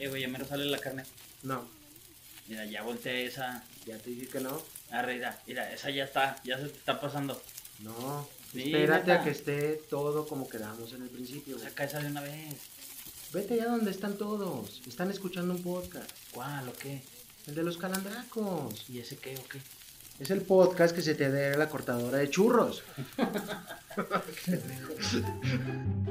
Eh, güey, ya me sale la carne. No, Mira, ya volteé esa. ya te dije que no. Arre, mira, mira, esa ya está, ya se te está pasando. No, Sí, espérate neta. a que esté todo como quedamos en el principio. güey. Saca esa de una vez. Vete ya donde están todos. Están escuchando un podcast. ¿Cuál o qué? El de los calandracos. ¿Y ese qué o qué? Es el podcast que se te dé la cortadora de churros.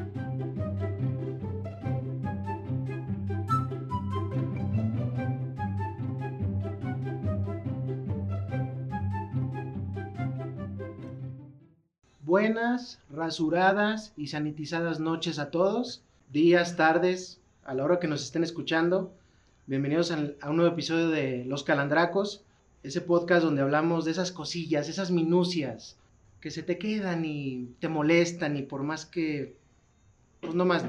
Buenas, rasuradas y sanitizadas noches a todos, días, tardes, a la hora que nos estén escuchando. Bienvenidos a un nuevo episodio de Los Calandracos, ese podcast donde hablamos de esas cosillas, esas minucias que se te quedan y te molestan y por más que, pues no más.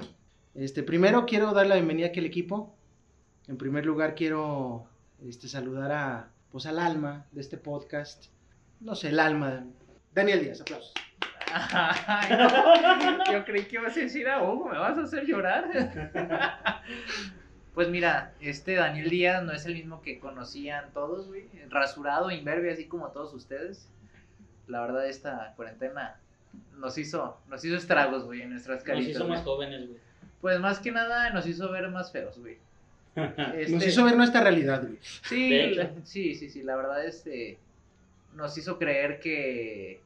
Este, primero quiero dar la bienvenida aquí al equipo. En primer lugar quiero este, saludar a, pues al alma de este podcast. No sé, el alma. Daniel Díaz, aplausos. Ay, no. Yo creí que ibas a decir a Hugo, me vas a hacer llorar. Pues mira, este Daniel Díaz no es el mismo que conocían todos, güey. Rasurado, imberbe, así como todos ustedes. La verdad, esta cuarentena nos hizo, nos hizo estragos, güey, en nuestras Nos caritas. hizo güey. más jóvenes, güey. Pues más que nada nos hizo ver más feos, güey. Nos Este- hizo ver nuestra realidad, güey. Sí, la- sí, sí, sí, la verdad, este, nos hizo creer que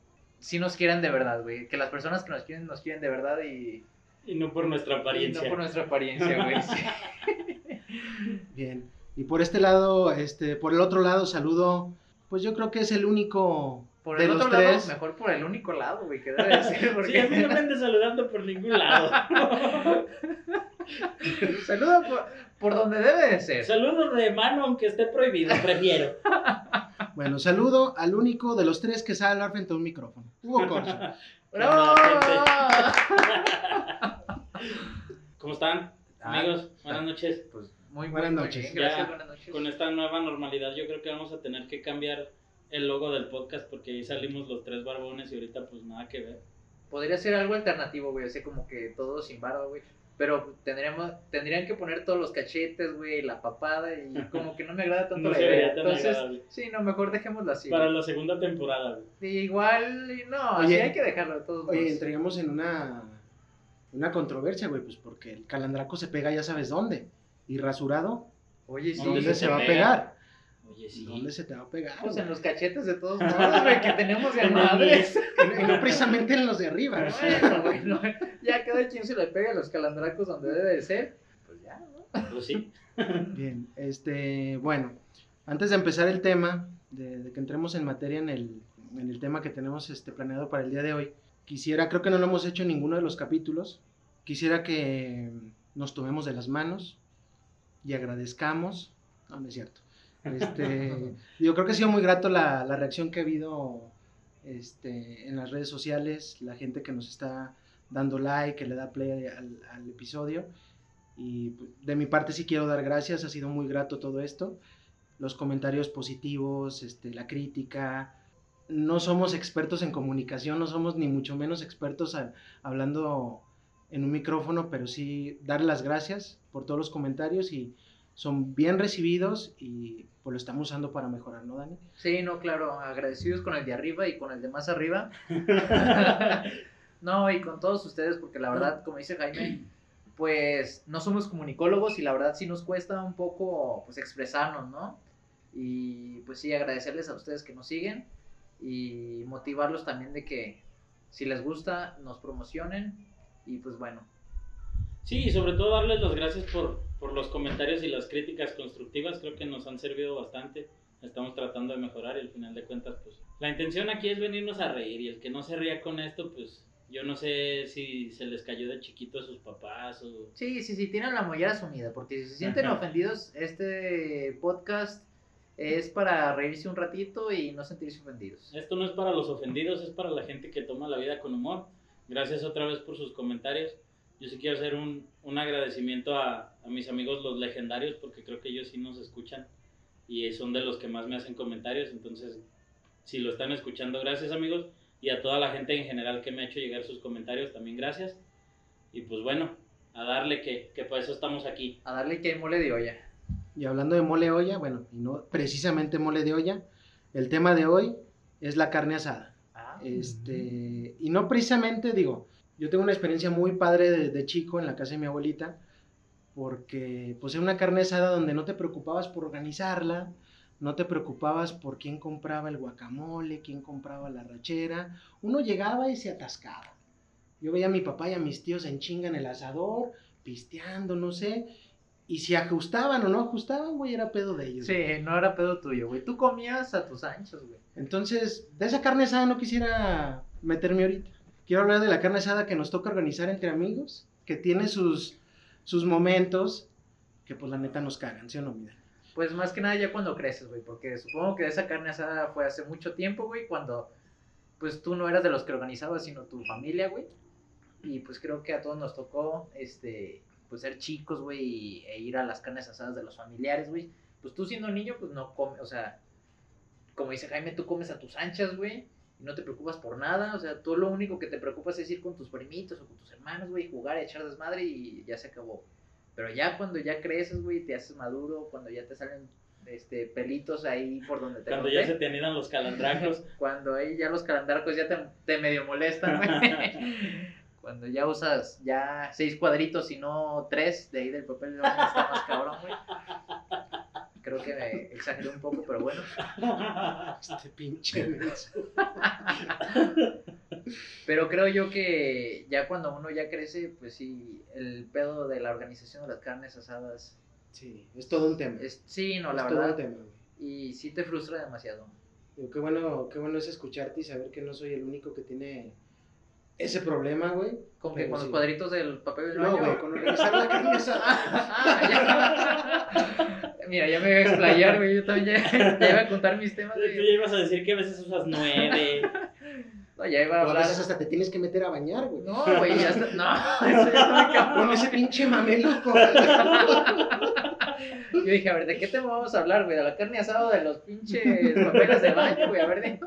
sí nos quieren de verdad, güey, que las personas que nos quieren, nos quieren de verdad y, Y no por nuestra y apariencia. no por nuestra apariencia, güey. sí. Bien. Y por este lado, este, por el otro lado, saludo, pues yo creo que es el único Por de el los otro lado, tres. mejor por el único lado, güey, que debe de ser, Sí, a mí no me porque... andes saludando por ningún lado. Saluda por, por donde debe de ser. Saludos de mano, aunque esté prohibido, prefiero. Bueno, saludo al único de los tres que sabe hablar frente a un micrófono. Hugo Corso. ¡Bravo! ¿Cómo están, Ah, amigos? Buenas noches. Pues muy, Buenas muy noches. bien, gracias, Ya, buenas noches. Con esta nueva normalidad, yo creo que vamos a tener que cambiar el logo del podcast porque ahí salimos los tres barbones y ahorita, pues nada que ver. Podría ser algo alternativo, güey, así como que todo sin barba, güey. Pero tendríamos, tendrían que poner todos los cachetes, güey, la papada y como que no me agrada tanto No la idea. Entonces, agradable. sí, no, mejor dejémoslo así. Para güey. la segunda temporada, güey. Igual, y no, Oye, sí hay que dejarlo de todos Oye, modos. entraríamos en una, una controversia, güey, pues porque el calandraco se pega ya sabes dónde. Y rasurado, Oye, sí, ¿Dónde ¿dónde se se va a pega? pegar? Oye, sí. ¿Dónde se te va a pegar? pues güey? en los cachetes de todos modos, güey, que tenemos de madres. Y no precisamente en los de arriba. ¿no? bueno, güey, no, ya cada quien se le pega a los calandracos donde debe de ser. Pues ya, ¿no? Pues sí. Bien, este, bueno, antes de empezar el tema, de, de que entremos en materia en el, en el tema que tenemos este, planeado para el día de hoy, quisiera, creo que no lo hemos hecho en ninguno de los capítulos, quisiera que nos tomemos de las manos y agradezcamos, no, no es cierto, este, yo creo que ha sido muy grato la, la reacción que ha habido este, en las redes sociales, la gente que nos está dando like, que le da play al, al episodio. Y pues, de mi parte sí quiero dar gracias, ha sido muy grato todo esto. Los comentarios positivos, este, la crítica. No somos expertos en comunicación, no somos ni mucho menos expertos a- hablando en un micrófono, pero sí dar las gracias por todos los comentarios y son bien recibidos y pues lo estamos usando para mejorar, ¿no, Dani? Sí, no, claro, agradecidos con el de arriba y con el de más arriba. no, y con todos ustedes, porque la verdad, como dice Jaime, pues no somos comunicólogos y la verdad sí nos cuesta un poco pues expresarnos, ¿no? Y pues sí, agradecerles a ustedes que nos siguen y motivarlos también de que si les gusta, nos promocionen y pues bueno. Sí, y sobre todo darles las gracias por, por los comentarios y las críticas constructivas, creo que nos han servido bastante. Estamos tratando de mejorar y al final de cuentas, pues la intención aquí es venirnos a reír y el que no se ría con esto, pues yo no sé si se les cayó de chiquito a sus papás o... Sí, sí, sí, tienen la mollera sumida, porque si se sienten Ajá. ofendidos, este podcast es para reírse un ratito y no sentirse ofendidos. Esto no es para los ofendidos, es para la gente que toma la vida con humor. Gracias otra vez por sus comentarios. Yo sí quiero hacer un, un agradecimiento a, a mis amigos los legendarios porque creo que ellos sí nos escuchan y son de los que más me hacen comentarios. Entonces, si lo están escuchando, gracias amigos. Y a toda la gente en general que me ha hecho llegar sus comentarios, también gracias. Y pues bueno, a darle que, que por eso estamos aquí. A darle que hay mole de olla. Y hablando de mole de olla, bueno, y no precisamente mole de olla, el tema de hoy es la carne asada. Ah, Este, y no precisamente, digo, yo tengo una experiencia muy padre de, chico en la casa de mi abuelita, porque pues era una carne asada donde no te preocupabas por organizarla, no te preocupabas por quién compraba el guacamole, quién compraba la rachera, uno llegaba y se atascaba. Yo veía a mi papá y a mis tíos en chinga en el asador, pisteando, no sé, y si ajustaban o no ajustaban, güey, era pedo de ellos. Sí, no era pedo tuyo, güey. Tú comías a tus anchos, güey. Entonces, de esa carne asada no quisiera meterme ahorita. Quiero hablar de la carne asada que nos toca organizar entre amigos, que tiene sus, sus momentos que pues la neta nos cagan, ¿sí o no, mira? Pues más que nada ya cuando creces, güey, porque supongo que esa carne asada fue hace mucho tiempo, güey, cuando pues tú no eras de los que organizabas, sino tu familia, güey. Y pues creo que a todos nos tocó, este, pues ser chicos, güey, e ir a las carnes asadas de los familiares, güey. Pues tú siendo niño, pues no comes, o sea, como dice Jaime, tú comes a tus anchas, güey, y no te preocupas por nada, o sea, tú lo único que te preocupas es ir con tus primitos o con tus hermanos, güey, jugar, echar desmadre y ya se acabó. Pero ya cuando ya creces, güey, te haces maduro, cuando ya te salen este pelitos ahí por donde te Cuando conté, ya se te anidan los calandracos. cuando ahí ya los calendarcos ya te, te medio molestan, güey. cuando ya usas ya seis cuadritos y no tres de ahí del papel de baño, está más cabrón, güey. Creo que me exageré un poco, pero bueno. Este pinche. Pero creo yo que ya cuando uno ya crece, pues sí, el pedo de la organización de las carnes asadas Sí, es todo un tema. es, sí, no, la es todo un tema. Y sí te frustra demasiado. Digo, qué bueno, qué bueno es escucharte y saber que no soy el único que tiene ese problema, güey. Con que con sí. los cuadritos del papel del No, baño. güey, con organizar la carne asada. Ah, ya. Mira, ya me voy a explayar, güey. Yo también ya, ya iba a contar mis temas. Tú ya ibas a decir que a veces usas nueve. No, ya iba a O a hablar. veces hasta te tienes que meter a bañar, güey. No, güey, ya está. No, eso ya está. Con ese pinche mameluco. Yo dije, a ver, ¿de qué tema vamos a hablar, güey? ¿De la carne asada o de los pinches papeles de baño, güey? A ver, de...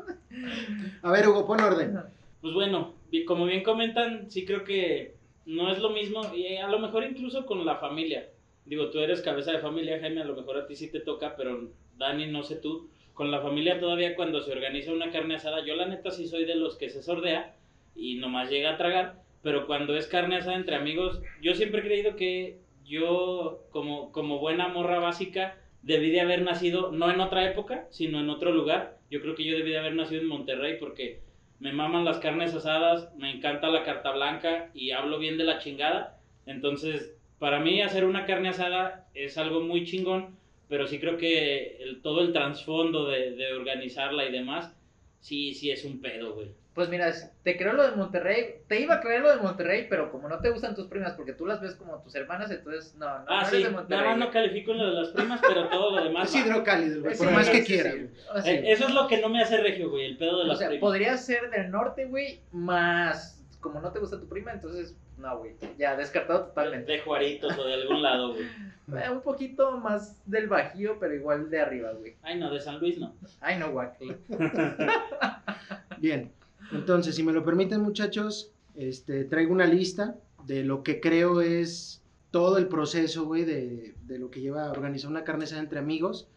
A ver, Hugo, pon orden. Pues bueno, como bien comentan, sí creo que no es lo mismo, y a lo mejor incluso con la familia. Digo, tú eres cabeza de familia, Jaime, a lo mejor a ti sí te toca, pero Dani, no sé tú. Con la familia todavía cuando se organiza una carne asada, yo la neta sí soy de los que se sordea y nomás llega a tragar, pero cuando es carne asada entre amigos, yo siempre he creído que yo, como, como buena morra básica, debí de haber nacido, no en otra época, sino en otro lugar. Yo creo que yo debí de haber nacido en Monterrey porque me maman las carnes asadas, me encanta la carta blanca y hablo bien de la chingada. Entonces, para mí hacer una carne asada es algo muy chingón, pero sí creo que todo el trasfondo de, de organizarla y demás, sí, sí es un pedo, güey. Pues mira, te creo lo de Monterrey. Te iba a creer lo de Monterrey, pero como no te gustan tus primas, porque tú las ves como tus hermanas, entonces no, no, ah, no sí, de nada Monterrey. más no califico en lo de las primas, pero todo lo demás. Es hidrocálido, güey. Sí, Por más que sí, quiera, sí. güey. Sí. Eh, eso es lo que no me hace regio, güey, el pedo de O las sea, primas. podría ser del norte, güey, más como no te gusta tu prima, entonces no, güey, ya descartado totalmente. De Juaritos o de algún lado, güey. Eh, un poquito más del bajío, pero igual de arriba, güey. Ay, no, de San Luis no. Ay, no, guac. Bien, entonces, si me lo permiten, muchachos, este, traigo una lista de lo que creo es todo el proceso, güey, de, de lo que lleva a organizar una carne asada entre amigos.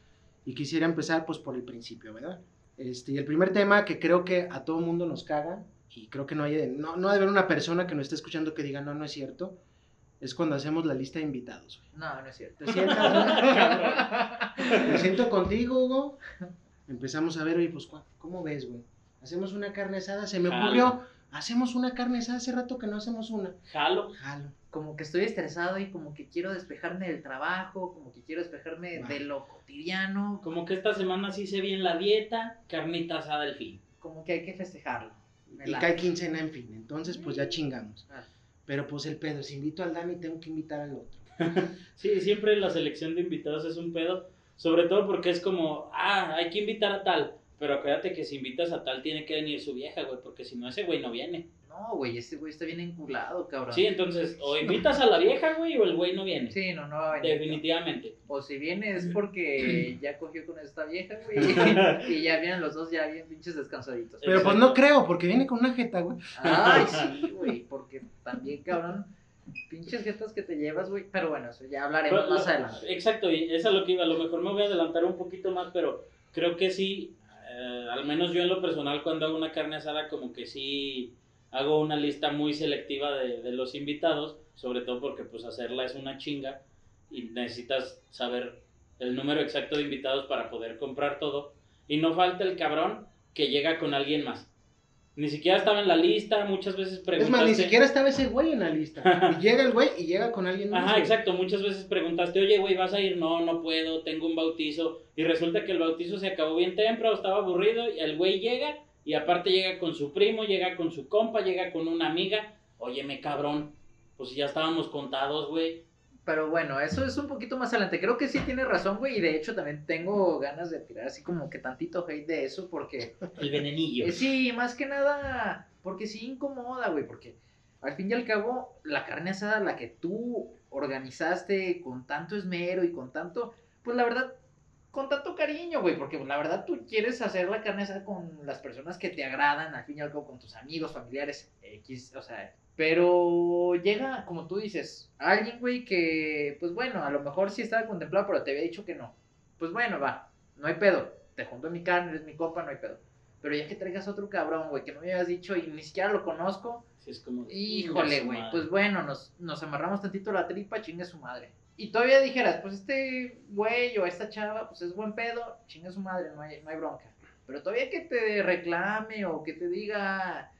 Y quisiera empezar, pues, por el principio, ¿verdad? Este, y el primer tema que creo que a todo mundo nos caga, y creo que no hay, no, no ha de haber una persona que nos esté escuchando que diga, no, no es cierto, es cuando hacemos la lista de invitados, güey. No, no es cierto. ¿Te sientas. Me siento contigo, Hugo. Empezamos a ver, oye, pues, ¿cu- ¿cómo ves, güey? Hacemos una carne asada. Se me Jalo. ocurrió, hacemos una carne asada. Hace rato que no hacemos una. Jalo. Jalo. Como que estoy estresado y como que quiero despejarme del trabajo, como que quiero despejarme Va. de lo cotidiano, Como que esta semana sí hice bien la dieta, carnita asada al fin. como que hay que festejarlo. Y cae quincena, en fin. Entonces, pues ya chingamos. Ah. Pero pues el pedo, si invito al Dani, tengo que invitar al otro. Sí, siempre la selección de invitados es un pedo, sobre todo porque es como, ah, hay que invitar a tal, pero acuérdate que si invitas a tal tiene que venir su vieja, güey, porque si no ese güey no viene. No, güey, este güey está bien enculado, cabrón. Sí, entonces, o invitas a la vieja, güey, o el güey no viene. Sí, no, no va a venir. Definitivamente. O si viene es porque ya cogió con esta vieja, güey. y ya vienen los dos ya bien pinches descansaditos. Pero pues no creo, porque viene con una jeta, güey. Ay, sí, güey, porque también, cabrón, Pinches jetas que te llevas, güey. Pero bueno, eso ya hablaremos Pero más adelante. Exacto, y eso es lo que iba. A lo mejor me voy a adelantar un poquito más, pero creo que sí, eh, al menos yo en lo personal, cuando hago una carne asada, como que sí hago una lista muy selectiva de, de los invitados, sobre todo porque pues hacerla es una chinga y necesitas saber el número exacto de invitados para poder comprar todo. Y no falta el cabrón que llega con alguien más. Ni siquiera estaba en la lista, muchas veces Es preguntaste... más, ni siquiera estaba ese güey en la lista. Y llega el güey y llega con alguien más. Ajá, güey. exacto. Muchas veces preguntaste, oye, güey, ¿vas a ir? No, no puedo, tengo un bautizo. Y resulta que el bautizo se acabó bien temprano, estaba aburrido. Y el güey llega y aparte llega con su primo, llega con su compa, llega con una amiga. Óyeme, cabrón, pues ya estábamos contados, güey. Pero bueno, eso es un poquito más adelante. Creo que sí tiene razón, güey. Y de hecho también tengo ganas de tirar así como que tantito hate de eso. Porque El venenillo. Eh, sí, más que nada, porque sí incomoda, güey, porque al fin y al cabo, la carne asada, la que tú organizaste con tanto esmero y con tanto, pues la verdad, con tanto cariño, güey, porque la verdad tú quieres hacer la carne asada con las personas que te agradan, al fin y al cabo, con tus amigos, familiares, X, o sea, pero llega, como tú dices, alguien, güey, que, pues bueno, a lo mejor sí estaba contemplado, pero te había dicho que no. Pues bueno, va, no hay pedo, te junto mi carne, eres mi copa, no hay pedo. Pero ya que traigas otro cabrón, güey, que no me habías dicho y ni siquiera lo conozco, Sí, es como, híjole, güey, pues bueno, nos, nos amarramos tantito la tripa, chingue su madre. Y todavía dijeras, pues este güey o esta chava, pues es buen pedo, chingue su madre, no hay, no hay bronca. Pero todavía que te reclame o que te diga,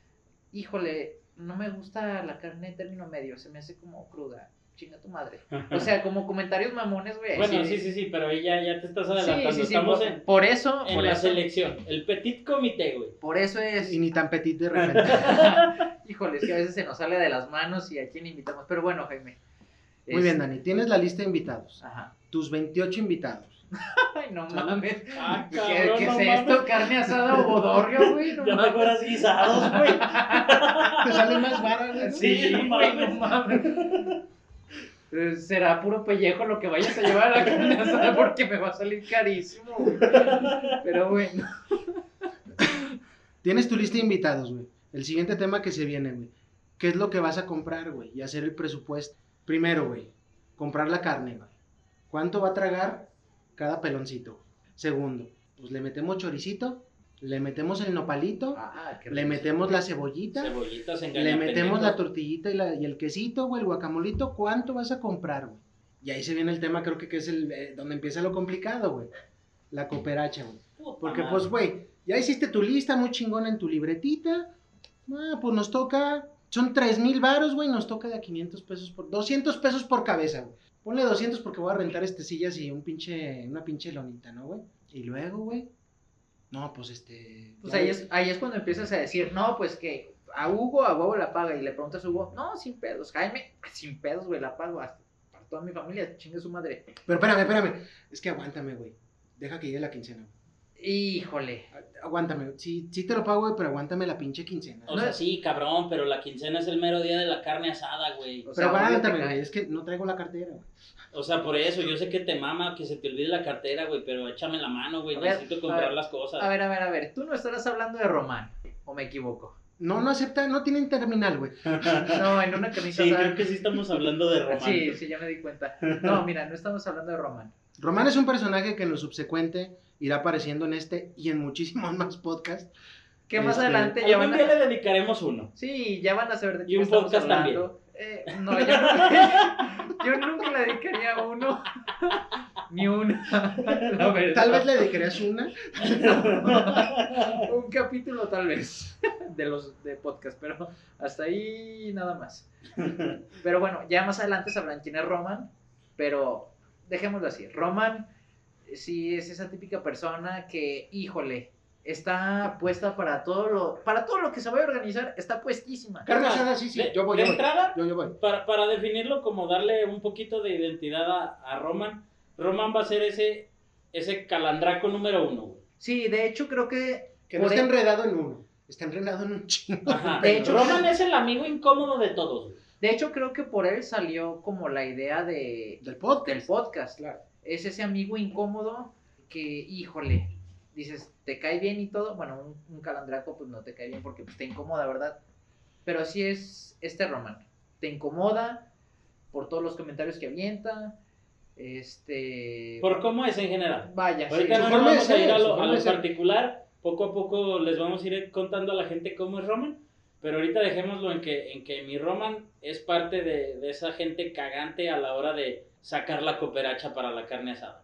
híjole, no me gusta la carne de término medio, se me hace como cruda, chinga tu madre. O sea, como comentarios mamones, güey. Bueno, sí, sí, sí, pero ahí ya, ya te estás Sí, adelantando. sí, sí, Estamos por, en, por eso, en por la eso, selección. El petit comité, güey. por eso es... Y ni tan petit de repente. Híjole, es que a veces se nos sale de las manos y a quién invitamos. Pero bueno, Jaime. Muy bien, Dani. Tienes la lista de invitados. Ajá. Tus 28 invitados. Ay, no mames. Ah, ¿Qué, cabrón, qué no es mames. esto? ¿Carne asada o bodorrio, güey? No Ya mejor así guisados, güey. Te sale más barato. güey. Sí, no güey, no mames. mames. Eh, Será puro pellejo lo que vayas a llevar a la carne asada porque me va a salir carísimo, güey. Pero bueno. Tienes tu lista de invitados, güey. El siguiente tema que se viene, güey. ¿Qué es lo que vas a comprar, güey? Y hacer el presupuesto. Primero, güey. Comprar la carne, güey. ¿Cuánto va a tragar cada peloncito? Segundo, pues le metemos choricito, le metemos el nopalito, Ah, qué le metemos la cebollita, Cebollitas le metemos la tortillita y, la- y el quesito, güey, el guacamolito. ¿Cuánto vas a comprar, güey? Y ahí se viene el tema, creo que, que es el eh, donde empieza lo complicado, güey. La cooperacha, güey. Porque, pues, güey, ya hiciste tu lista muy chingona en tu libretita. Ah, pues nos toca. Son 3 mil varos, güey. Nos toca de a 500 pesos por. 200 pesos por cabeza, güey. Ponle 200 porque voy a rentar este sillas y un pinche. Una pinche lonita, ¿no, güey? Y luego, güey. No, pues este. Pues ahí es, ahí es cuando empiezas a decir, no, pues que a Hugo a huevo la paga y le preguntas a Hugo, no, sin pedos, Jaime, sin pedos, güey, la pago hasta para toda mi familia, chingue su madre. Pero espérame, espérame. Es que aguántame, güey. Deja que llegue la quincena. güey. Híjole. Aguántame. Sí, sí te lo pago, güey, pero aguántame la pinche quincena. O sea, sí, cabrón, pero la quincena es el mero día de la carne asada, güey. O Pero aguántame, güey. Es que no traigo la cartera, güey. O sea, por eso, yo sé que te mama que se te olvide la cartera, güey, pero échame la mano, güey. Ver, Necesito comprar ver, las cosas. A ver, a ver, a ver, tú no estarás hablando de Román, o me equivoco. No, no acepta, no tienen terminal, güey. No, en una camisa. Sí, creo que sí estamos hablando de Román. Sí, sí, ya me di cuenta. No, mira, no estamos hablando de Román. Román es un personaje que en lo subsecuente irá apareciendo en este y en muchísimos más podcasts. Que más Este, adelante ya Algún van día a... le dedicaremos uno. Sí, ya van a saber de Y qué un estamos podcast hablando. Eh, no, yo nunca, yo nunca le dedicaría uno. Ni una. Tal vez le dedicarías una. un capítulo tal vez de los de podcast, pero hasta ahí nada más. Pero bueno, ya más adelante sabrán quién es Roman, pero dejémoslo así. Roman eh, sí es esa típica persona que, híjole, está puesta para todo lo para todo lo que se vaya a organizar, está puestísima. Carne asada, sí, sí. de- Yo voy, de yo voy. entrada, Yo, yo voy. para, para definirlo como darle un poquito de identidad a, a Roman, Roman va a ser ese, ese calandraco número uno. Sí, de hecho creo que Que no está e- enredado en uno. Está enredado en un chingo. Ajá. De hecho- Roman es el amigo incómodo de todos, de hecho creo que por él salió como la idea de Del podcast. del podcast. Claro. Es ese amigo incómodo que, híjole, dices, te cae bien y todo. Bueno, un, un calandraco pues no te cae bien porque pues, te incomoda, ¿verdad? Pero así es este Roman. Te incomoda, por todos los comentarios que avienta. Este. Por cómo es en general. Vaya, sí. Ahorita su no nos vamos a ir a lo, a lo particular. Poco a poco les vamos a ir contando a la gente cómo es Roman. Pero ahorita dejémoslo en que, en que mi Roman es parte de, de esa gente cagante a la hora de sacar la cooperacha para la carne asada.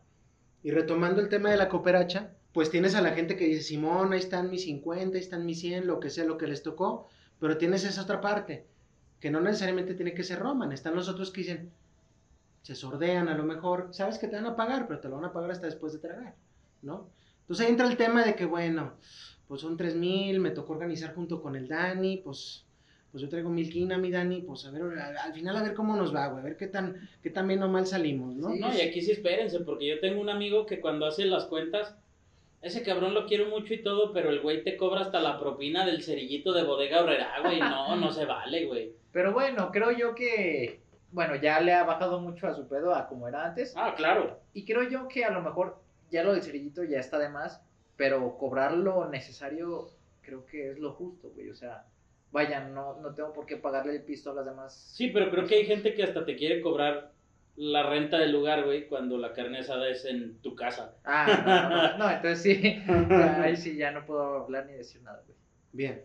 Y retomando el tema de la cooperacha, pues tienes a la gente que dice, Simón, ahí están mis 50, ahí están mis 100, lo que sea, lo que les tocó, pero tienes esa otra parte, que no necesariamente tiene que ser Roman, están los otros que dicen, se sordean a lo mejor, sabes que te van a pagar, pero te lo van a pagar hasta después de tragar, ¿no? Entonces ahí entra el tema de que, bueno, pues son 3 mil, me tocó organizar junto con el Dani, pues, pues yo traigo mil quina, mi Dani, pues a ver, al, al final a ver cómo nos va, güey, a ver qué tan, qué tan bien o mal salimos, ¿no? Sí. No, y aquí sí espérense, porque yo tengo un amigo que cuando hace las cuentas, ese cabrón lo quiero mucho y todo, pero el güey te cobra hasta la propina del cerillito de bodega horrera, güey. No, no se vale, güey. Pero bueno, creo yo que. Bueno, ya le ha bajado mucho a su pedo a como era antes. Ah, claro. Y creo yo que a lo mejor ya lo del cerillito ya está de más. Pero cobrar lo necesario creo que es lo justo, güey. O sea, vaya, no, no tengo por qué pagarle el pisto a las demás. Sí, pero creo que hay gente que hasta te quiere cobrar la renta del lugar, güey, cuando la carne asada es en tu casa. Ah, no, no, no, entonces sí. ya, ahí sí ya no puedo hablar ni decir nada, güey. Bien.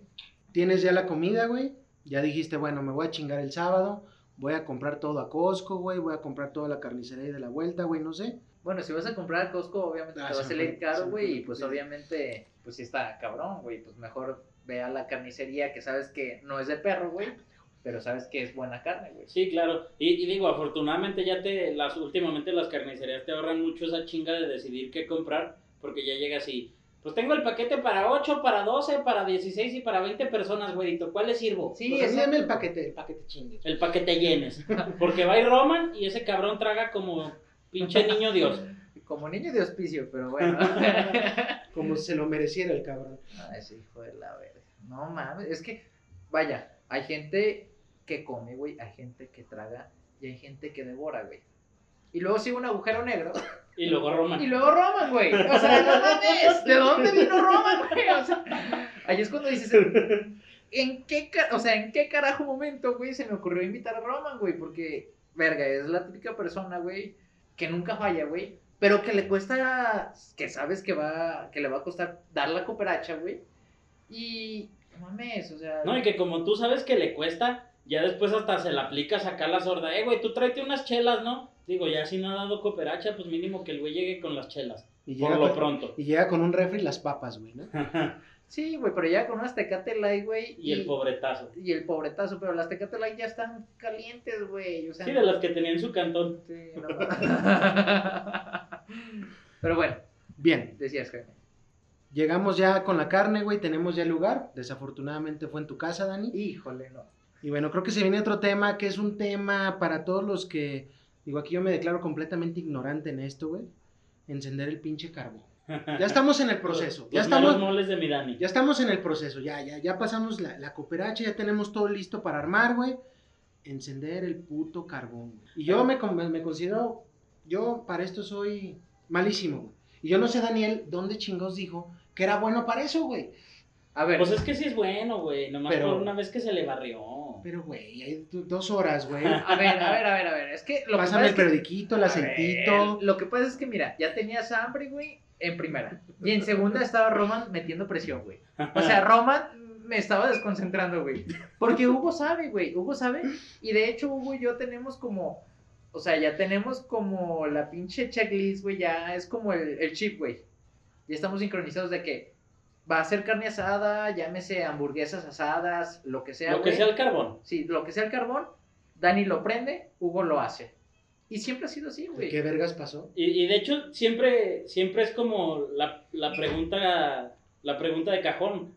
Tienes ya la comida, güey. Ya dijiste, bueno, me voy a chingar el sábado. Voy a comprar todo a Costco, güey. Voy a comprar toda la carnicería de la vuelta, güey. No sé. Bueno, si vas a comprar a Costco, obviamente Ah, te va a salir caro, güey, y pues Bien. obviamente, pues sí está cabrón, güey, pues mejor ve a la carnicería que sabes que no es de perro, güey, pero sabes que es buena carne, güey. Sí, claro. Y, y digo, afortunadamente ya te, las últimamente las carnicerías te ahorran mucho esa chinga de decidir qué comprar, porque ya llegas y, pues tengo el paquete para 8, para 12, para 16 y para 20 personas, güeyito. ¿Cuál le sirvo? Sí, Pues dame el paquete, el paquete chingue. El paquete llenes. Porque va y Roman y ese cabrón traga como pinche niño Dios. Como niño de hospicio, pero bueno. Como se lo mereciera el cabrón. Ay, ese hijo de la verga. No mames, es que, vaya, hay gente que come, güey, hay gente que traga y hay gente que devora, güey. Y luego sigue un agujero negro Y luego Roman. Y luego Roman, güey. O sea, no mames. ¿De dónde vino Roman, güey? O sea, ahí es cuando dices, ¿en qué, o sea, ¿en qué carajo momento, güey, se me ocurrió invitar a Roman, güey? Porque, verga, es la típica persona, güey, que nunca falla, güey. Pero que le cuesta, que sabes que va, que le va a costar dar la cooperacha, güey. Y, no mames, o sea. No, y que como tú sabes que le cuesta, ya después hasta se la aplica sacar la sorda. Eh, güey, tú tráete unas chelas, ¿no? Digo, ya si no ha dado cooperacha, pues mínimo que el güey llegue con las chelas. Y Por llega, lo con, pronto. y llega con un refri y las papas, güey, ¿no? Sí, güey, pero ya con unas Tecate Light, güey. y el pobretazo. Y el pobretazo, pero las Tecate Light ya están calientes, güey. O sea, Sí, de las que tenía en su cantón. Sí, no. Pero bueno, Bien. decías, Jaime. Llegamos ya con la carne, güey. Tenemos ya el lugar. Desafortunadamente fue en tu casa, Dani. Híjole, no. Y bueno, creo que se viene otro tema que es un tema para todos los que. Digo, aquí yo me declaro completamente ignorante en esto, güey. Encender el pinche carbón. Ya estamos en el proceso. Ya estamos, moles de mi Dani. ya estamos en el proceso. Ya, ya, ya pasamos la, la cooperacha, ya tenemos todo listo para armar, güey. Encender el puto carbón. güey. Y yo me, me considero. Yo para esto soy malísimo, güey. Y yo no sé, Daniel, dónde chingados dijo que era bueno para eso, güey. A ver, Pues es que sí es bueno, güey. Nomás Pero- por una vez que se le barrió. Pero, güey, hay do- dos horas, güey. a ver, a ver, a ver, a ver. Es que lo que Pásame pasa el es que- periodiquito, el aceitito. ver, lo que pasa es que, mira, ya tenías hambre, güey, en primera. Y en segunda estaba Roman metiendo presión, güey. O sea, Roman me estaba desconcentrando, güey. Porque Hugo sabe, güey. Hugo sabe. Y de hecho, Hugo y yo tenemos como. O sea, ya tenemos como la pinche checklist, güey. Ya es como el, el chip, güey. Ya estamos sincronizados de que va a ser carne asada, llámese hamburguesas asadas, lo que sea, Lo que sea el carbón. Sí, lo que sea el carbón. Dani lo prende, Hugo lo hace. Y siempre ha sido así, güey. ¿Qué vergas pasó? Y, y de hecho, siempre, siempre es como la, la pregunta, la pregunta de cajón.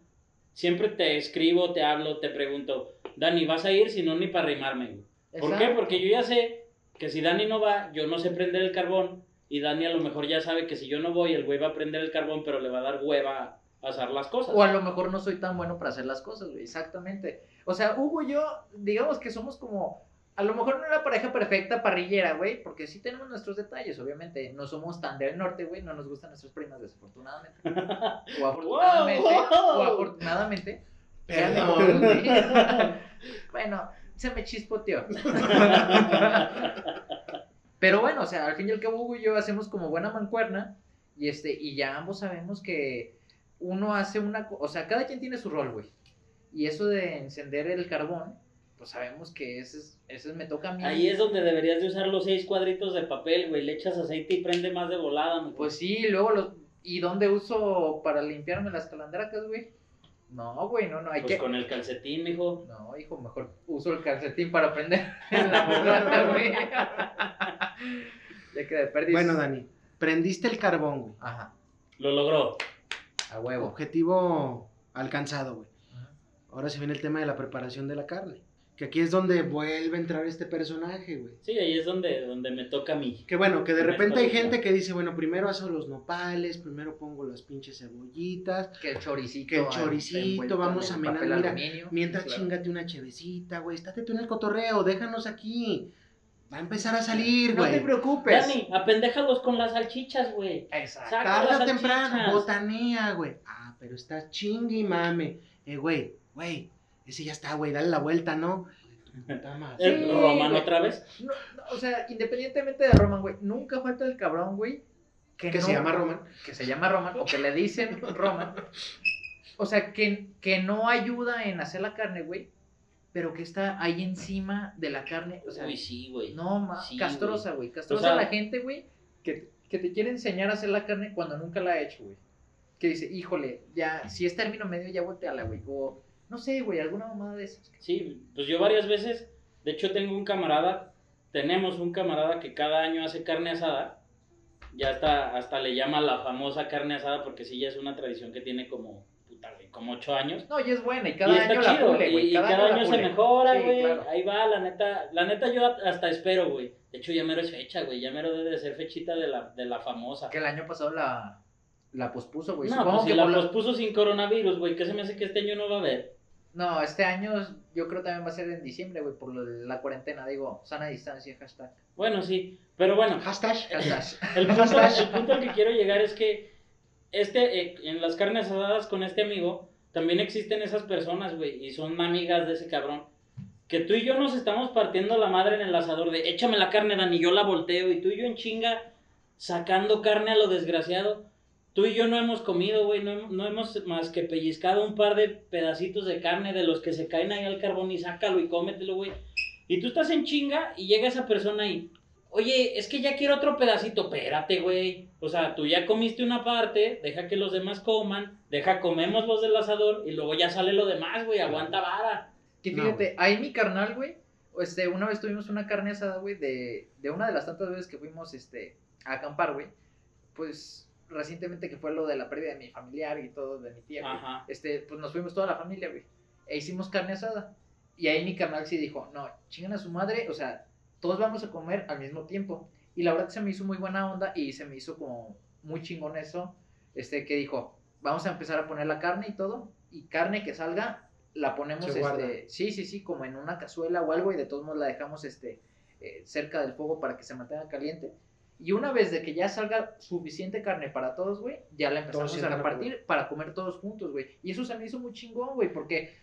Siempre te escribo, te hablo, te pregunto, Dani, ¿vas a ir? Si no, ni para arrimarme. güey. ¿Por qué? Porque yo ya sé que si Dani no va, yo no sé prender el carbón. Y Dani a lo mejor ya sabe que si yo no voy, el güey va a prender el carbón, pero le va a dar hueva hacer las cosas. O a lo mejor no soy tan bueno para hacer las cosas, güey. Exactamente. O sea, Hugo y yo, digamos que somos como. A lo mejor no la pareja perfecta parrillera, güey. Porque sí tenemos nuestros detalles, obviamente. No somos tan del norte, güey. No nos gustan nuestras primas, desafortunadamente. O afortunadamente. Wow, wow. O afortunadamente. Perdón. Güey. bueno, se me chispoteó. Pero bueno, o sea, al fin y al cabo Hugo y yo hacemos como buena mancuerna y este y ya ambos sabemos que uno hace una, o sea, cada quien tiene su rol, güey. Y eso de encender el carbón, pues sabemos que ese es, ese me toca a mí. Ahí es donde deberías de usar los seis cuadritos de papel, güey. Le echas aceite y prende más de volada, mi Pues sí, luego los ¿y dónde uso para limpiarme las calandracas, güey? No, güey, no, no, hay Pues que con el calcetín, mijo. No, hijo, mejor uso el calcetín para prender la fogata, güey. ya que de perdiz. Bueno, Dani, prendiste el carbón, güey. Ajá, Lo logró. A huevo. Objetivo alcanzado, güey. Ahora se viene el tema de la preparación de la carne. Que aquí es donde vuelve a entrar este personaje, güey. Sí, ahí es donde, donde me toca a mí. Que bueno, que de Me repente hay gente que dice, bueno, primero hago los nopales, primero pongo las pinches cebollitas, Que el choricito. Que el choricito, vamos a menar, mira, aluminio. mientras Claro. chingate una chevecita, güey, estate tú en el cotorreo, déjanos aquí. Va a empezar a salir, No te güey. preocupes. Dani, apendéjalos con las salchichas, güey. Exacto. Tarde o temprano, botanea, güey. Ah, pero está chingue y mame. Eh, güey, güey, ese ya está, güey, dale la vuelta, ¿no? El Sí, Roman güey. otra vez. No, no, o sea, independientemente de Roman, güey, nunca falta el cabrón, güey. Que, Que no- se llama Roman. que se llama Roman o que le dicen Roman. O sea, que, que no ayuda en hacer la carne, güey, pero que está ahí encima de la carne. O sea, Uy, sí, güey. no, ma, Sí, castrosa, güey. Castrosa O sea- la gente, güey, que, que te quiere enseñar a hacer la carne cuando nunca la ha hecho, güey. Que dice, híjole, ya, si es término medio, ya volteala, güey. O, no sé, güey, alguna mamada de esas. Sí, pues yo varias veces, de hecho tengo un camarada, tenemos un camarada que cada año hace carne asada, ya hasta, hasta le llama la famosa carne asada porque sí ya es una tradición que tiene como, como ocho años. No, y es buena, y y cada está año la chido, pule, y, güey. y cada, año se mejora, Sí, güey, claro. ahí va, la neta, la neta yo hasta espero, güey. De hecho ya mero es fecha, güey, ya mero debe de ser fechita de la, de la famosa. Que el año pasado la, la pospuso, güey. No, Supongo pues si que la por la- pospuso sin coronavirus, güey, ¿qué se me hace que este año no va a haber? No, este año yo creo también va a ser en diciembre, güey, por lo de la cuarentena, digo, sana distancia, hashtag. Bueno, sí, pero bueno, Hashtag. Hashtag. El punto, el punto al que quiero llegar es que este, eh, en las carnes asadas con este amigo, también existen esas personas, güey, y son amigas de ese cabrón. Que tú y yo nos estamos partiendo la madre en el asador de échame la carne, Dani, yo la volteo, y tú y yo en chinga sacando carne a lo desgraciado. Tú y yo no hemos comido, güey, no, no hemos más que pellizcado un par de pedacitos de carne de los que se caen ahí al carbón y sácalo y cómetelo, güey. Y tú estás en chinga y llega esa persona ahí. Oye, es que ya quiero otro pedacito. Espérate, güey. O sea, tú ya comiste una parte, deja que los demás coman, deja comemos los del asador y luego ya sale lo demás, güey. Aguanta vara. Que No, fíjate, ahí mi carnal, güey, este, una vez tuvimos una carne asada, güey, de, de una de las tantas veces que fuimos, este, a acampar, güey, pues, recientemente que fue lo de la pérdida de mi familiar y todo, de mi tía, güey, este, pues nos fuimos toda la familia, güey, e hicimos carne asada, y ahí mi carnal sí dijo, no, chingan a su madre, o sea, todos vamos a comer al mismo tiempo, y la verdad se me hizo muy buena onda, y se me hizo como muy chingón eso, este, que dijo, vamos a empezar a poner la carne y todo, y carne que salga, la ponemos, este, sí, sí, sí, como en una cazuela o algo, y de todos modos la dejamos, este, eh, cerca del fuego para que se mantenga caliente. Y una vez de que ya salga suficiente carne para todos, güey, ya la empezamos a repartir para comer todos juntos, güey. Y eso se me hizo muy chingón, güey, porque,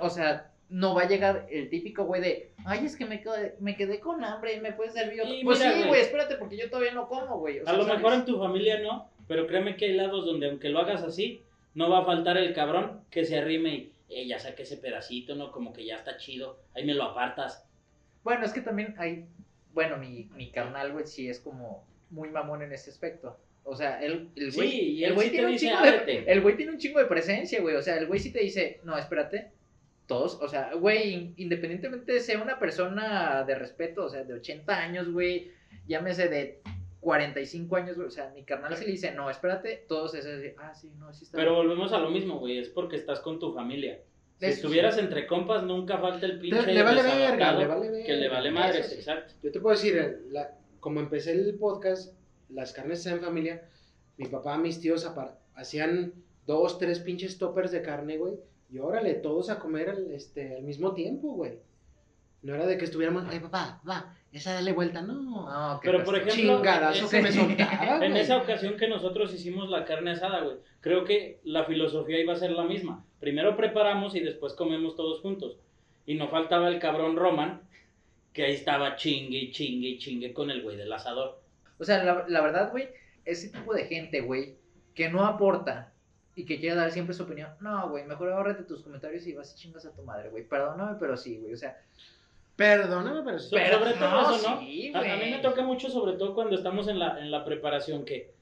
o sea, no va a llegar el típico güey de, ay, es que me quedé, me quedé con hambre, ¿me puedes servir otro? Y Pues mira, sí, güey. espérate, porque yo todavía no como, güey. o A lo ¿sabes? mejor en tu familia no, pero créeme que hay lados donde aunque lo hagas así, no va a faltar el cabrón que se arrime y, eh, ya saqué ese pedacito, ¿no? Como que ya está chido, ahí me lo apartas. Bueno, es que también hay, bueno, mi, mi carnal, güey, sí es como muy mamón en ese aspecto. O sea, el, el güey, Sí, y el güey sí tiene un dice, chingo de, el güey tiene un chingo de presencia, güey. O sea, el güey sí te dice, no, espérate, todos, o sea, güey, in- independientemente de sea una persona de respeto, o sea, de 80 años, güey, llámese de 45 años, güey, o sea, mi carnal sí le dice, no, espérate, todos es así, ah, sí, no, sí está Pero bien". volvemos a lo mismo, güey, es porque estás con tu familia. Si Eso sí. estuvieras entre compas, nunca falta el pinche le vale verga, le vale verga. que le vale madres, sí. exacto. Yo te puedo decir, la- como empecé el podcast, las carnes en familia, mi papá, mis tíos hacían dos, tres pinches toppers de carne, güey. Y órale, todos a comer al, este, al mismo tiempo, güey. No era de que estuviéramos, ay papá, va, esa dale vuelta, no. No, qué Pero, por castroso. ejemplo, Chingadazo que me soltaba, En güey. esa ocasión que nosotros hicimos la carne asada, güey, creo que la filosofía iba a ser la misma. Primero preparamos y después comemos todos juntos. Y no faltaba el cabrón Roman, que ahí estaba chingue chingue chingue con el güey del asador. O sea, la, la verdad, güey, ese tipo de gente, güey, que no aporta y que quiere dar siempre su opinión. No, güey, mejor ahórrate tus comentarios y vas y chingas a tu madre, güey. Perdóname, pero sí, güey. O sea, Perdóname, pero sí. Pero sobre todo no, eso, ¿no? sí, A, a mí me toca mucho, sobre todo cuando estamos en la, en la preparación, que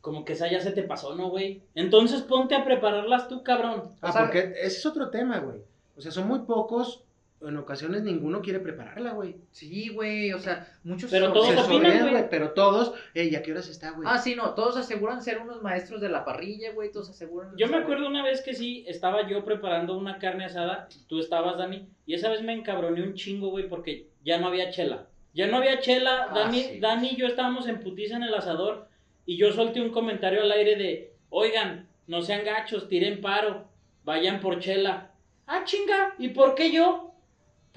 como que esa ya se te pasó, ¿no, güey? Entonces ponte a prepararlas tú, cabrón. Ah, O sea- porque ese es otro tema, güey. O sea, son muy pocos. En ocasiones ninguno quiere prepararla, güey. sí, güey. O sea, muchos. Pero se todos Se opinan, güey. Pero todos, ey, ¿a qué horas está, güey? Ah, sí, no. Todos aseguran ser unos maestros de la parrilla, güey. Todos aseguran. Yo me acuerdo una vez que sí, estaba yo preparando una carne asada, tú estabas, Dani, y esa vez me encabroné un chingo, güey, porque ya no había chela. Ya no había chela, Ah, Dani, sí. Dani y yo estábamos en putiza en el asador, y yo solté un comentario al aire de, oigan, no sean gachos, tiren paro, vayan por chela. Ah, chinga, ¿y por qué yo?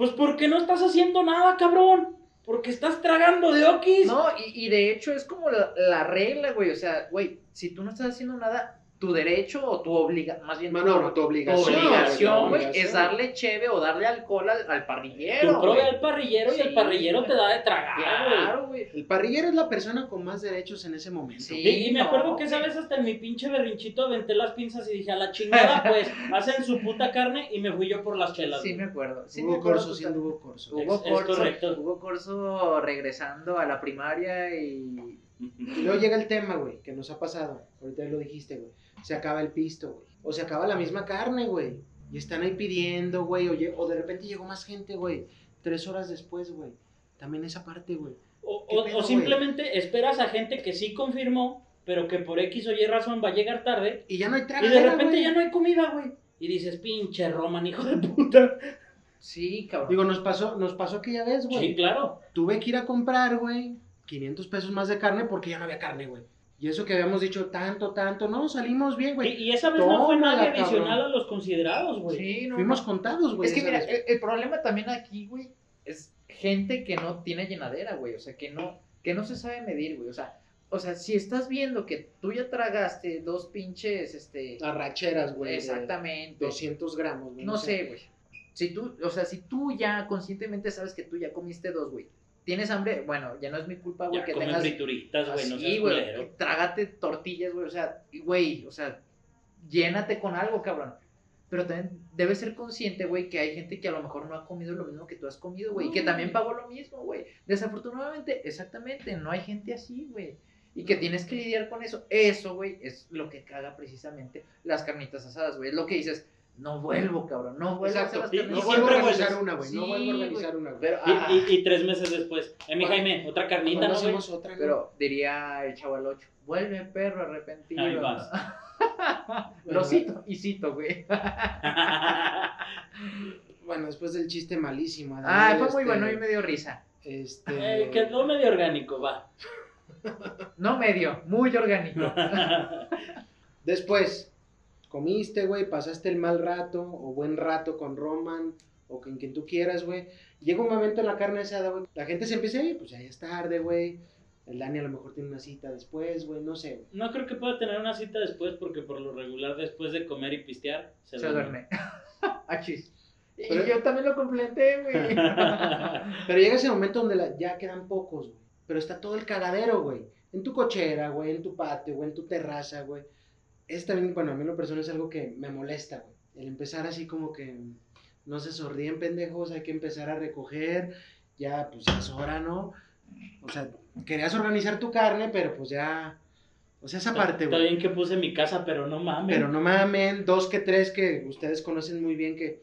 Pues porque no estás haciendo nada, cabrón. Porque estás tragando de okis. No, y, y de hecho es como la, la regla, güey. O sea, güey, si tú no estás haciendo nada, tu derecho o tu obligación, más bien No, tu, no, no, tu tu obligación. obligación, güey, es darle cheve o darle alcohol al, al parrillero. Tú provee al parrillero y el parrillero te da de tragar, güey. Claro, güey. El parrillero es la persona con más derechos en ese momento. Sí. Y, y me no, acuerdo que esa vez hasta en mi pinche berrinchito aventé las pinzas y dije, a la chingada, pues, hacen su puta carne y me fui yo por las chelas. Sí, me acuerdo. Sí, me Hugo acuerdo Corso siendo. Hugo Corso. Hugo Corso, correcto. Hugo Corso regresando a la primaria y. Y luego llega el tema, güey, que nos ha pasado. Ahorita lo dijiste, güey. Se acaba el pisto, güey. O se acaba la misma carne, güey. Y están ahí pidiendo, güey. O, de repente llegó más gente, güey. Tres horas después, güey. También esa parte, güey. O, ¿Qué o- pedo, o güey? simplemente esperas a gente que sí confirmó, pero que por X o Y razón va a llegar tarde. Y ya no hay Y tragadera, de repente ya no hay comida, güey. Y dices, pinche Roman, hijo de puta. Sí, cabrón. Digo, nos pasó, nos pasó aquella vez, güey. Sí, claro. Tuve que ir a comprar, güey, 500 pesos más de carne porque ya no había carne, güey. Y eso que habíamos dicho tanto, tanto, no, salimos bien, güey. y esa vez no fue nada adicional a los considerados, güey. Sí, no, Fuimos no. contados, güey. Es que mira, el, el problema también aquí, güey, es gente que no tiene llenadera, güey. O sea, que no, que no se sabe medir, güey. O sea, o sea, si estás viendo que tú ya tragaste dos pinches, este. Arracheras, güey. exactamente. 200 gramos, güey. No sé, güey. Si tú, o sea, si tú ya conscientemente sabes que tú ya comiste dos, güey. Tienes hambre, bueno, ya no es mi culpa, güey, que tengas. frituritas, güey, no seas güey. Trágate tortillas, güey. O sea, güey, o sea, llénate con algo, cabrón. Pero también debes ser consciente, güey, que hay gente que a lo mejor no ha comido lo mismo que tú has comido, güey. Y que también pagó lo mismo, güey. Desafortunadamente, exactamente, no hay gente así, güey. Y que tienes que lidiar con eso. Eso, güey, es lo que caga precisamente las carnitas asadas, güey. Es lo que dices, no vuelvo, cabrón, no vuelvo a hacer Exacto. las Y- No vuelvo a organizar una, güey. No vuelvo a organizar una, güey. Pero, Y, ah, y- y tres meses después, eh, mi ¿Cuándo- Jaime, otra carnita, ¿Cuándo ¿no, güey? hacemos otra, no? Pero diría el chaval 8, vuelve perro arrepentido. Ahí vas. Lo cito y cito, güey. Bueno, después del chiste malísimo. Ah, fue muy este, bueno y me dio risa. Este... Eh, quedó medio orgánico, va. No medio, muy orgánico. Después, comiste, güey, pasaste el mal rato o buen rato con Roman o con quien tú quieras, güey. Llega un momento en la carne asada, güey. La gente se empieza a ir, pues ya es tarde, güey. El Dani a lo mejor tiene una cita después, güey, no sé. güey. No creo que pueda tener una cita después porque por lo regular después de comer y pistear se, Se duerme. Achis. Y Pero- yo también lo completé, güey. Pero llega ese momento donde la- ya quedan pocos, güey. Pero está todo el cagadero, güey. En tu cochera, güey, en tu patio, güey, en tu terraza, güey. Es también, bueno, a mí lo personal es algo que me molesta, güey. El empezar así como que no se sorríen pendejos, hay que empezar a recoger. Ya, pues ya es hora, ¿no? O sea, querías organizar tu carne, pero pues ya. O sea, esa parte, Está güey. bien que puse mi casa, pero no mames. Pero no mamen, dos que tres que ustedes conocen muy bien que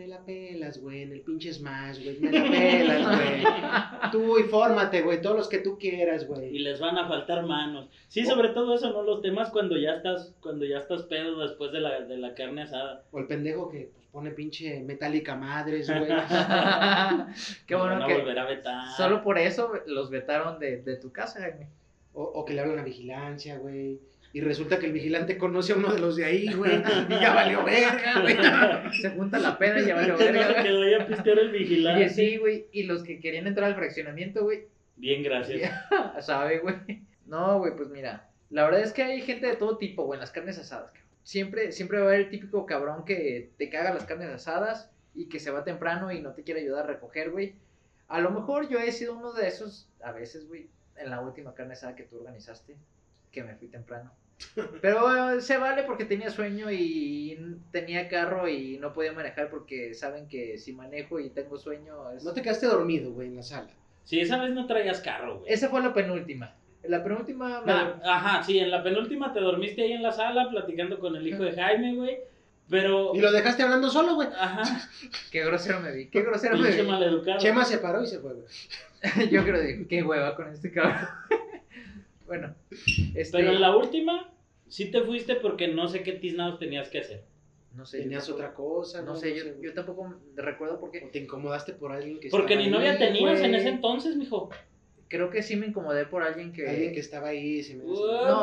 me la pelas, güey, en el pinche Smash, güey, me la pelas, güey. Tú infórmate, güey, todos los que tú quieras, Y güey. les van a faltar manos. Sí, sobre todo eso, ¿no? Los temas cuando ya estás, cuando ya estás pedo después de la, de la carne asada. O el pendejo que pues, pone pinche metálica madres, güey. Qué bueno van a que volver a vetar. solo por eso los vetaron de, de tu casa, güey. O, o que le hablan a vigilancia, güey. Y resulta que el vigilante conoce a uno de los de ahí, güey. Y ya valió verga, güey. Se junta la peda y ya valió No se verga, güey. quedó ahí a pistear el vigilante. Y sí, güey. Y los que querían entrar al fraccionamiento, güey, Bien, gracias. sabe, güey. No, güey, pues mira. La verdad es que hay gente de todo tipo, güey, en las carnes asadas. cabrón. Siempre, siempre va a haber el típico cabrón que te caga las carnes asadas y que se va temprano y no te quiere ayudar a recoger, güey. A lo mejor yo he sido uno de esos, a veces, güey, en la última carne asada que tú organizaste, que me fui temprano. Pero eh, se vale porque tenía sueño y tenía carro y no podía manejar porque saben que si manejo y tengo sueño... es- No te quedaste dormido, güey, en la sala. Sí, esa vez no traías carro, güey. Esa fue la penúltima. La penúltima... me- Nah, ajá, sí, en la penúltima te dormiste ahí en la sala platicando con el hijo de Jaime, güey. Pero. Y lo dejaste hablando solo, güey. Ajá, Qué grosero me vi, qué grosero me vi. Chema se paró y se fue, güey. Yo creo que qué hueva con este cabrón. Bueno, este, Pero en la última, sí te fuiste porque no sé qué tiznados tenías que hacer. no sé, Tenías otra cosa, No sé, yo, tampoco recuerdo O porque te incomodaste por alguien que Porque estaba ni novia tenías en ese entonces, mijo. creo que sí me incomodé por alguien que... Alguien que estaba ahí, se me. Ups.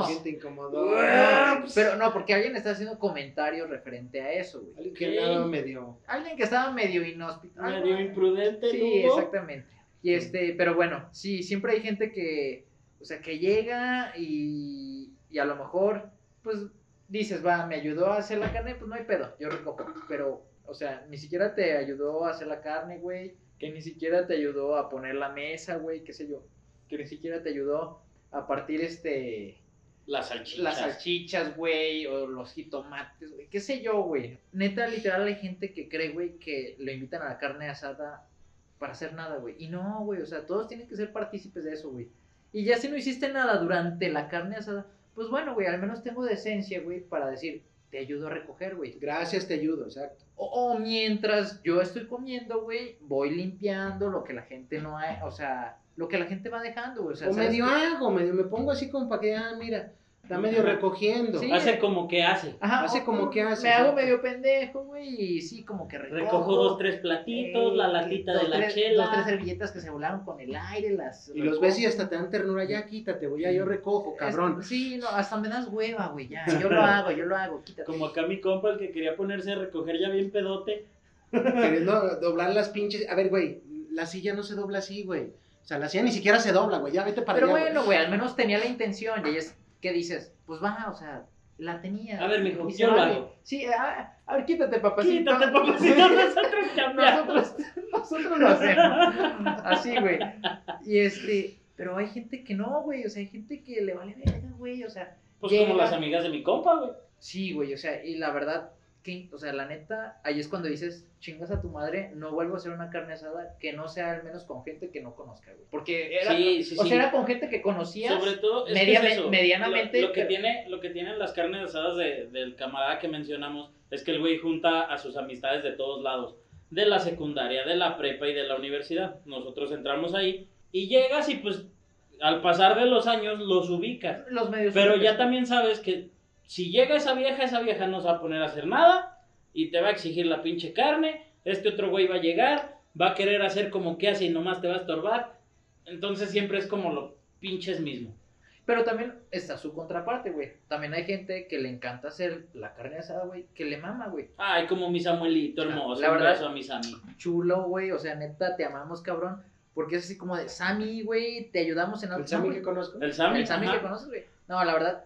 ¿Quién te incomodó? No, pero no, porque alguien está haciendo comentarios referente a eso, güey. Alguien que andaba medio. Alguien que estaba medio inhóspito. Medio imprudente, Sí, exactamente. Y este, pero bueno, sí, siempre hay gente que, o sea, que llega y, y a lo mejor, pues, dices, va, me ayudó a hacer la carne, pues no hay pedo, yo recojo. Pero, o sea, ni siquiera te ayudó a hacer la carne, güey, que ni siquiera te ayudó a poner la mesa, güey, qué sé yo, que ni siquiera te ayudó a partir, este, Las salchichas. las salchichas, güey, o los jitomates, güey, qué sé yo, güey. Neta, literal, hay gente que cree, güey, que lo invitan a la carne asada para hacer nada, güey. Y no, güey, o sea, todos tienen que ser partícipes de eso, güey. Y ya si no hiciste nada durante la carne asada, pues bueno, güey, al menos tengo decencia, güey, para decir, te ayudo a recoger, güey. Gracias, te ayudo, exacto. O, o mientras yo estoy comiendo, güey, voy limpiando lo que la gente no ha, o sea, lo que la gente va dejando, güey. O, sea, O ¿sabes medio hago, medio me pongo así como para que, ah, mira, está medio recogiendo. Sí. Hace como que hace. Ajá, Hace como que hace, Me hago medio pendejo, güey, y sí, como que recojo. Recojo dos, tres platitos, eh, la latita dos, de la tres- chela. Dos, tres servilletas que se volaron con el aire, las. Y los ves y hasta te dan ternura, ya quítate, voy ya yo recojo, cabrón. Es- sí, no, hasta me das hueva, güey, ya. Yo lo hago, yo lo hago, quítate. Como acá mi compa, el que quería ponerse a recoger ya bien pedote. Queriendo doblar las pinches. A ver, güey, la silla no se dobla así, güey. O sea, la silla ni siquiera se dobla, güey. Ya vete para Pero allá. bueno, güey, al menos tenía la intención. Y ahí es, ¿qué dices? Pues va, o sea, la tenía. A ver, mijo, yo lo hago. Sí, a, a ver, quítate, papacito. Quítate, papacito, nosotros cambiamos. nosotros, nosotros lo hacemos. Así, güey. Y este, pero hay gente que no, güey. O sea, hay gente que le vale verga, güey. O sea, Pues Llega. como las amigas de mi compa, güey. sí, güey. O sea, y la verdad, que, o sea, la neta, ahí es cuando dices, chingas a tu madre, no vuelvo a hacer una carne asada que no sea al menos con gente que no conozca, güey. Porque era, Sí, sí, o sí. sea, era con gente que conocías. Sobre todo, es que media- es eso. medianamente, Lo, lo que pero- tiene, lo que tienen las carnes asadas de- del camarada que mencionamos es que el güey junta a sus amistades de todos lados. De la secundaria, de la prepa y de la universidad. Nosotros entramos ahí y llegas y pues al pasar de los años los ubicas. los medios. Pero ya también sabes que si llega esa vieja, esa vieja no se va a poner a hacer nada y te va a exigir la pinche carne. Este otro güey va a llegar, va a querer hacer como que hace y nomás te va a estorbar. Entonces siempre es como lo pinches mismo. Pero también está su contraparte, güey. También hay gente que le encanta hacer la carne asada, güey, que le mama, güey. Ay, como mi Samuelito hermoso. La un verdad- beso a mi Sammy. Chulo, güey. O sea, neta, te amamos, cabrón. Porque es así como de, Sammy, güey, te ayudamos en algo. El Sammy que conozco. El Sammy. El Sammy ajá. que conoces, güey. No, la verdad,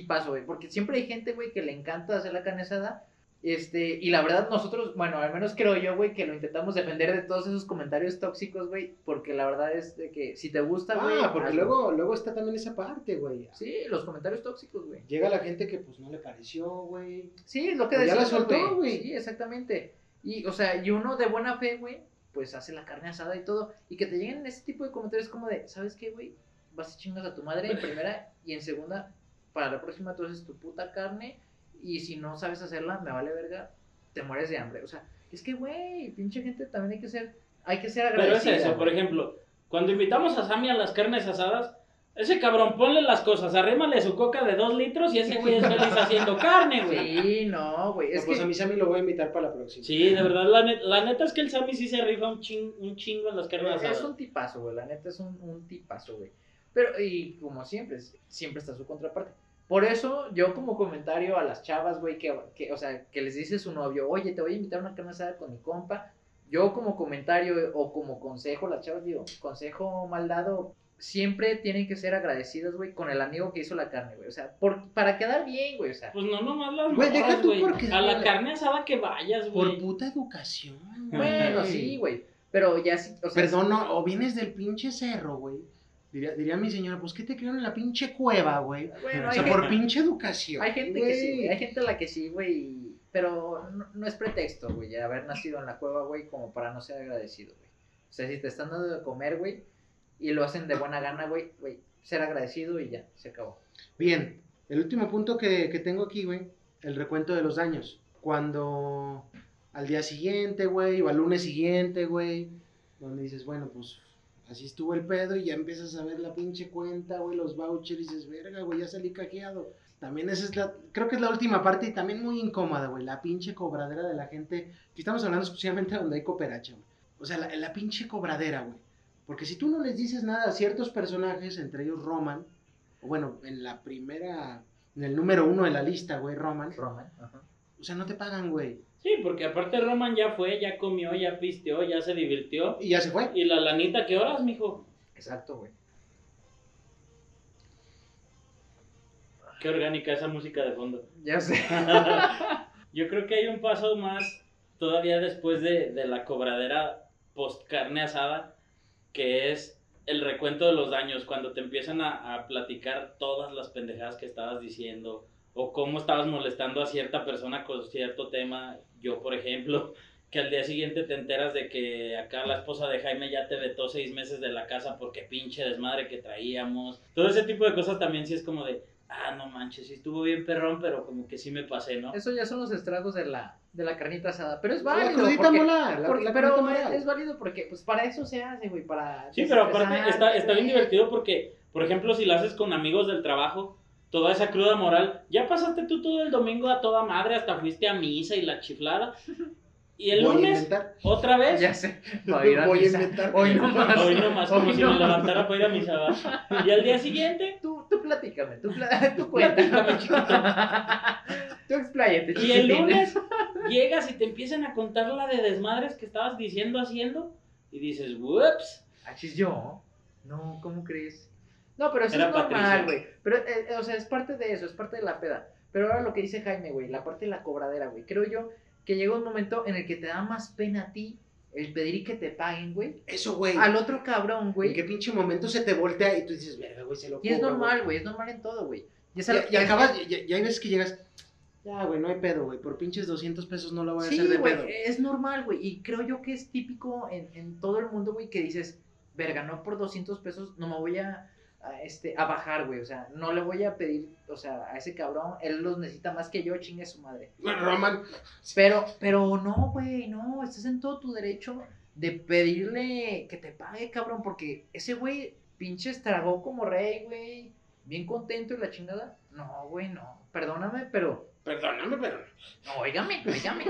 tipazo, güey. Porque siempre hay gente, güey, que le encanta hacer la carne asada. Este, y la verdad, nosotros, bueno, al menos creo yo, güey, que lo intentamos defender de todos esos comentarios tóxicos, güey. Porque la verdad es de que si te gusta, güey. Ah, porque hazlo. luego, luego está también esa parte, güey. Sí, los comentarios tóxicos, güey. Llega la gente que pues no le pareció, güey. Sí, lo que Pues ya la soltó, güey. Sí, exactamente. Y, o sea, y uno de buena fe, güey, pues hace la carne asada y todo. Y que te lleguen ese tipo de comentarios como de, ¿sabes qué, güey? Vas y chingas a tu madre en primera y en segunda, para la próxima tú haces tu puta carne. Y si no sabes hacerla, me vale verga, te mueres de hambre. O sea, es que, güey, pinche gente también hay que ser, hay que ser Pero es agradecida. eso, por ejemplo, cuando invitamos a Sammy a las carnes asadas, ese cabrón ponle las cosas, arrímale su coca de dos litros y ese güey es feliz haciendo carne, güey. Sí, no, güey. No, Es pues que, a mi Sammy lo voy a invitar para la próxima. Sí, de verdad, la, net- la neta es que el Sammy sí se rifa un, ching- un chingo en las carnes Es asadas. un tipazo, güey. La neta es un, un tipazo, güey. Pero, y como siempre, es- siempre está su contraparte. Por eso, yo como comentario a las chavas, güey, que, que, o sea, que les dice su novio, oye, te voy a invitar a una carne asada con mi compa. Yo como comentario o como consejo, las chavas digo, consejo mal dado, siempre tienen que ser agradecidos, güey, con el amigo que hizo la carne, güey. O sea, por, para quedar bien, güey. O sea, Pues no nomás las Güey, deja morras, tú güey. porque- A la carne asada que vayas, Por güey. puta educación. bueno, güey. sí, güey. Pero ya sí, o sea, Perdón, no, o vienes del pinche cerro, güey. Diría, diría mi señora, pues ¿qué te criaron en la pinche cueva, güey? Bueno, o sea, gente- por pinche educación. Hay gente que sí, güey. Hay gente a la que sí, güey. Pero no, no es pretexto, güey, haber nacido en la cueva, güey, como para no ser agradecido, güey. O sea, si te están dando de comer, güey, y lo hacen de buena gana, güey, güey, ser agradecido y ya, se acabó. Bien, el último punto que, que tengo aquí, güey, el recuento de los daños. Cuando al día siguiente, güey, o al lunes siguiente, güey, donde dices, bueno, pues así estuvo el pedo y ya empiezas a ver la pinche cuenta, güey, los vouchers y dices, verga, güey, ya salí cajeado. También esa es la, creo que es la última parte y también muy incómoda, güey, la pinche cobradera de la gente. Aquí estamos hablando exclusivamente donde hay cooperacha, güey. O sea, la, la pinche cobradera, güey. Porque si tú no les dices nada a ciertos personajes, entre ellos Roman, o bueno, en la primera, en el número uno de la lista, güey, Roman, Roman, ajá. o sea, no te pagan, güey. Sí, porque aparte Roman ya fue, ya comió, ya pisteó, ya se divirtió. Y ya se fue. ¿Y la lanita qué horas, mijo? Exacto, güey. Qué orgánica esa música de fondo. Ya sé. Yo creo que hay un paso más todavía después de, de la cobradera post carne asada, que es el recuento de los daños, cuando te empiezan a, a platicar todas las pendejadas que estabas diciendo, o cómo estabas molestando a cierta persona con cierto tema. Yo, por ejemplo, que al día siguiente te enteras de que acá la esposa de Jaime ya te vetó seis meses de la casa porque pinche desmadre que traíamos. Todo ese tipo de cosas también sí es como de, ah, no manches, sí estuvo bien perrón, pero como que sí me pasé, ¿no? Eso ya son los estragos de la, de la carnita asada. Pero es La válido. crudita porque- moral, la, porque- la pero crudita es, válido porque, pues, para eso se hace, güey, para... Sí, pero aparte está, está bien divertido porque, por ejemplo, si lo haces con amigos del trabajo, toda esa cruda moral, ya pasaste tú todo el domingo a toda madre, hasta fuiste a misa y la chiflada. Y el Voy lunes, otra vez, Ya sé. Va a ir a Voy a inventar. Hoy no más. hoy nomás, como Hoy si no me más. levantara para ir a misa. ¿va? Y al día siguiente, Tú, tú platícame, tú, pla- tú cuéntame, chiquito. tú expláyate, y el lunes llegas y te empiezan a contar la de desmadres que estabas diciendo, haciendo, y dices, whoops. Ah, yo. No, ¿cómo crees? No, pero eso Era es normal, güey. Pero, eh, eh, o sea, es parte de eso, es parte de la peda. Pero ahora lo que dice Jaime, güey, la parte de la cobradera, güey. Creo yo que llega un momento en el que te da más pena a ti el pedir que te paguen, güey. Eso, güey. Al otro cabrón, ¿En qué güey. pinche momento se te voltea y tú dices, verga, güey, se lo Y es normal, güey, es normal en todo, güey. Y es Y, acabas, ya, ya hay veces que llegas, ya, güey, no hay pedo, güey, por pinches 200 pesos no lo voy a hacer Sí, de güey, pedo. es normal, güey. Y creo yo que es típico en, en todo el mundo, güey, que dices, verga, no por 200 pesos no me voy a, a, este, a bajar, güey. O sea, no le voy a pedir, o sea, a ese cabrón, él los necesita más que yo, chingue su madre. Bueno, Roman, Pero, pero no, güey, no, estás en todo tu derecho de pedirle que te pague, cabrón, porque ese güey pinche estragó como rey, güey, bien contento y la chingada. No, güey, no, perdóname, pero perdóname, pero no, óigame, óigame.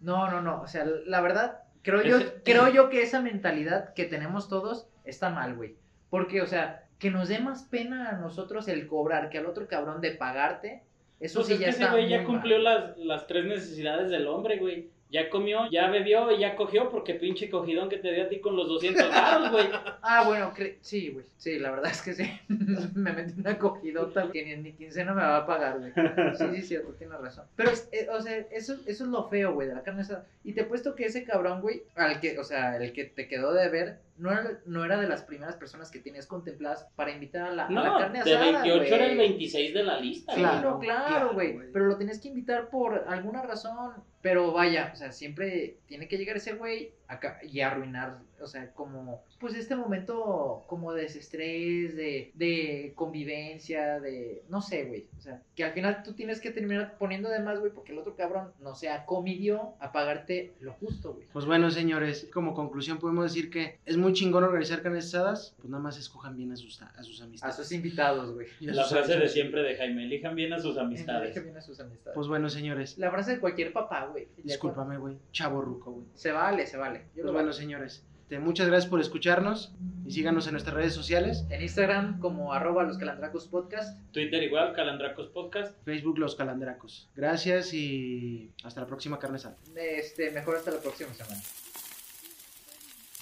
No, no, no. O sea, la verdad, creo yo, creo yo que esa mentalidad que tenemos todos está mal, güey. Porque, o sea, que nos dé más pena a nosotros el cobrar que al otro cabrón de pagarte, eso Pues sí es ya que ese está. güey ya cumplió las, las tres necesidades del hombre, güey. Ya comió, ya bebió y ya cogió porque pinche cogidón que te dio a ti con los 200 baros, güey. Ah, bueno, sí, güey. Sí, la verdad es que sí. me metí una cogidota que ni en mi quincena me va a pagar, güey. Sí, sí, cierto, tienes razón. Pero, es- eh, o sea, eso, eso es lo feo, güey, de la carne asada. Y te he puesto que ese cabrón, güey, al que, o sea, el que te quedó de ver, no era, no era de las primeras personas que tenías contempladas para invitar a la, a la No, carne de asada. 28 era el güey. 26 de la lista, Sí, güey. Claro, no, claro, güey. pero lo tenías que invitar por alguna razón. Pero vaya, o sea, siempre tiene que llegar ese güey acá y arruinar, o sea, como, pues este momento como de desestrés, de, de convivencia, de, no sé, güey. O sea, que al final tú tienes que terminar poniendo de más, güey, porque el otro cabrón no se acomidió a pagarte lo justo, güey. Pues bueno, señores, como conclusión podemos decir que es muy chingón organizar carnes asadas, pues nada más escojan bien a sus, a sus A amistades. sus invitados, güey. A La frase de siempre de Jaime, elijan bien a sus amistades. Deja bien a sus amistades. Pues bueno, señores, la frase de cualquier papá, güey. Discúlpame, güey, chavo ruco, güey. Se vale, se vale. Yo Pues lo bueno, señores, muchas gracias por escucharnos y síganos en nuestras redes sociales, En Instagram como arroba los calandracos podcast. Twitter igual, Calandracos Podcast. Facebook Los Calandracos. Gracias y hasta la próxima carne asada. Este, mejor hasta la próxima semana.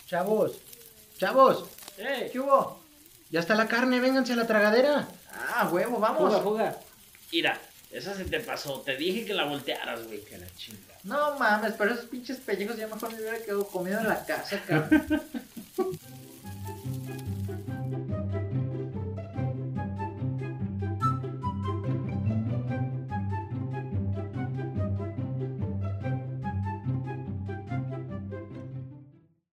Chavos, chavos. ¡Eh! ¿Qué hubo? Ya está la carne, vénganse a la tragadera. Ah, huevo, vamos. Fuga, fuga. Mira, esa se te pasó. Te dije que la voltearas, güey. Que la chinga. No mames, pero esos pinches pellejos yo mejor me hubiera quedado comido en la casa, cabrón.